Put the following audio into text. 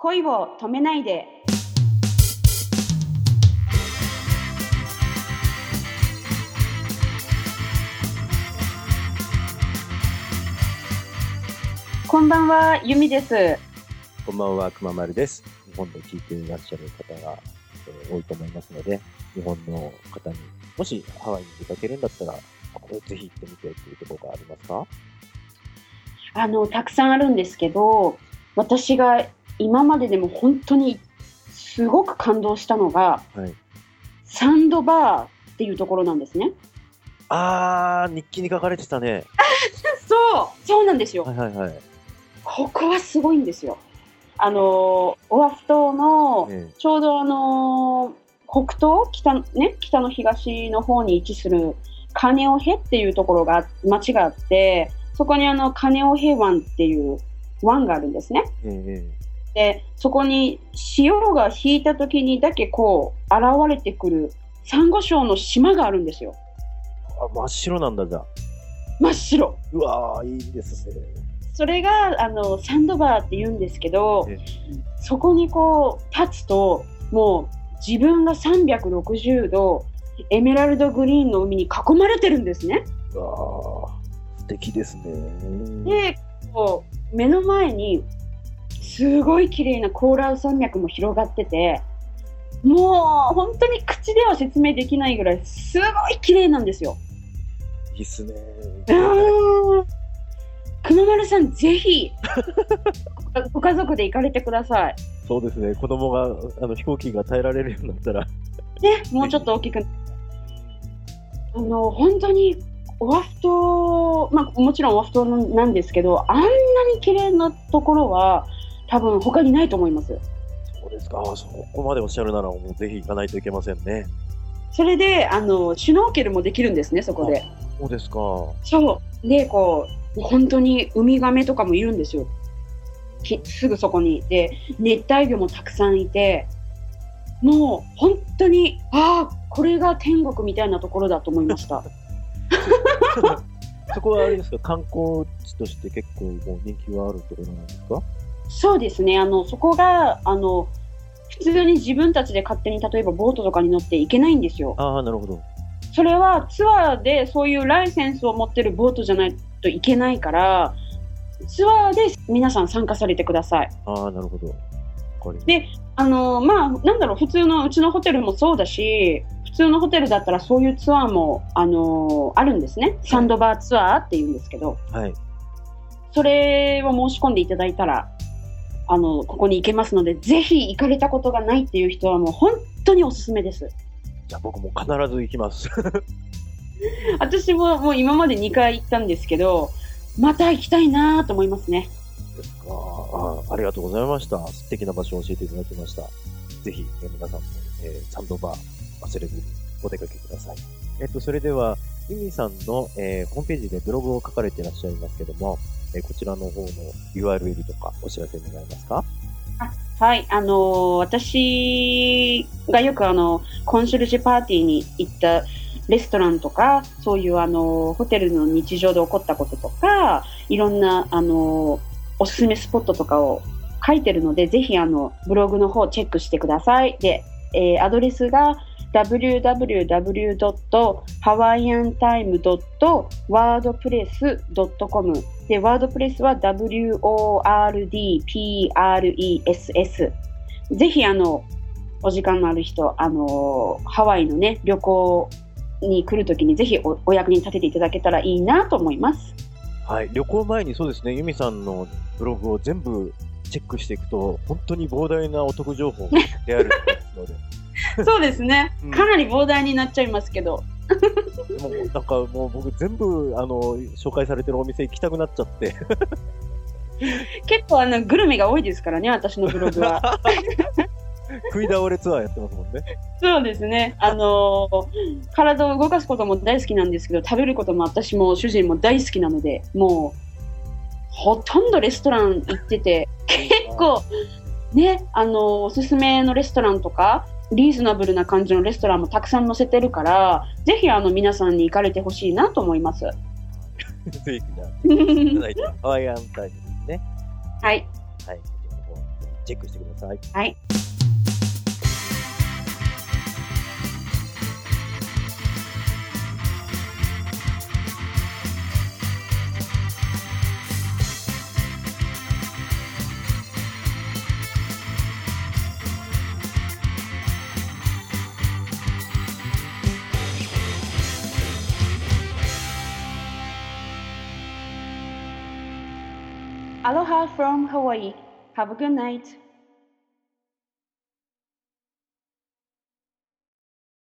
恋を止めないで。こんばんは、ゆみです。こんばんは、くままるです。日本で聞いていらっしゃる方が、えー多いと思いますので、日本の方に、もしハワイに出かけるんだったら、あこれぜひ行ってみてっていうところがありますか？あの、たくさんあるんですけど、私が今まででも本当にすごく感動したのが、はい。サンドバーっていうところなんですね。あー、日記に書かれてたね。そうそうなんですよ。はいはいはい。ここはすごいんですよ。あの、オアフ島の、えちょうどあの、北東？北の、ね、北の東の方に位置するカネオヘっていうところが、町があって、そこにあの、カネオヘ湾っていう湾があるんですね。えええで、そこに潮が引いた時にだけこう、現れてくるサンゴ礁の島があるんですよ。あ、真っ白なんだ、じゃあ。真っ白。うわー、いいですね。それが、あの、サンドバーって言うんですけどえ、そこにこう、立つと、もう自分が360度、エメラルドグリーンの海に囲まれてるんですね。うわー、素敵ですね。で、こう、目の前に、すごい綺麗なコーラル山脈も広がってて、もう本当に口では説明できないぐらいすごい綺麗なんですよ。いいっすね。うーん熊丸さん、ぜひ、ご家族で行かれてください。そうですね。子供が、あの、飛行機が耐えられるようになったら、ね、もうちょっと大きく。あの、本当に、オアフ島、まあ、もちろんオアフ島なんですけど、あんなに綺麗なところは、多分他にないと思います。そうですか。あそこまでおっしゃるなら、もうぜひ行かないといけませんね。それで、あの、シュノーケルもできるんですね、そこで。そうですか。そう。で、こう、本当にウミガメとかもいるんですよ。きすぐそこに。で、熱帯魚もたくさんいて、もう本当に、ああ、これが天国みたいなところだと思いました。そこはあれですか、観光地として結構もう人気があるところなんですか？そうですね。あの、そこが、あの、普通に自分たちで勝手に例えばボートとかに乗って行けないんですよ。ああ、なるほど。それはツアーでそういうライセンスを持ってるボートじゃないといけないから、ツアーで皆さん参加されてください。ああ、なるほど。であの、まあ、なんだろう、普通のうちのホテルもそうだし、普通のホテルだったらそういうツアーも、あのあるんですね。サンドバーツアーって言うんですけど、はい。それを申し込んでいただいたら、あの、ここに行けますので、ぜひ行かれたことがないっていう人はもう本当におすすめです。じゃあ僕も必ず行きます。私ももう今まで2回行ったんですけど、また行きたいなと思いますね。ですかああありがとうございました。素敵な場所を教えていただきました。ぜひ、えー皆さんも、えーサンドバー忘れずにお出かけください。えっと、それでは、ユミさんの、えーホームページでブログを書かれていらっしゃいますけども、えこちらの方の URL とかお知らせ願えますか？はい、あのー私がよくあの、コンシェルジュパーティーに行ったレストランとか、そういうあの、ホテルの日常で起こったこととか、いろんなあの、おすすめスポットとかを書いてるので、ぜひあの、ブログの方チェックしてください。で、えーアドレスが www.hawaiiantime.wordpress.com で、ワードプレスは wordpress ぜひあの、お時間のある人、あの、ハワイのね、旅行に来るときにぜひおお役に立てていただけたらいいなと思います。はい。旅行前にそうですね、ユミさんのブログを全部チェックしていくと、本当に膨大なお得情報が出あるので、そうですねうんかなり膨大になっちゃいますけど。でもなんかもう僕全部、あの、紹介されてるお店行きたくなっちゃって、結構あの、グルメが多いですからね、私のブログは。食い倒れツアーやってますもんね。そうですね。あのー体を動かすことも大好きなんですけど、食べることも私も主人も大好きなので、もう、ほとんどレストラン行ってて、結構、ね、あのーおすすめのレストランとか、リーズナブルな感じのレストランもたくさん載せてるから、ぜひあの皆さんに行かれてほしいなと思います。ぜひじゃあ、いただいて、ハワイアンタイムですね。はい。はい。チェックしてください。はい。Aloha from Hawaii. Have a good night.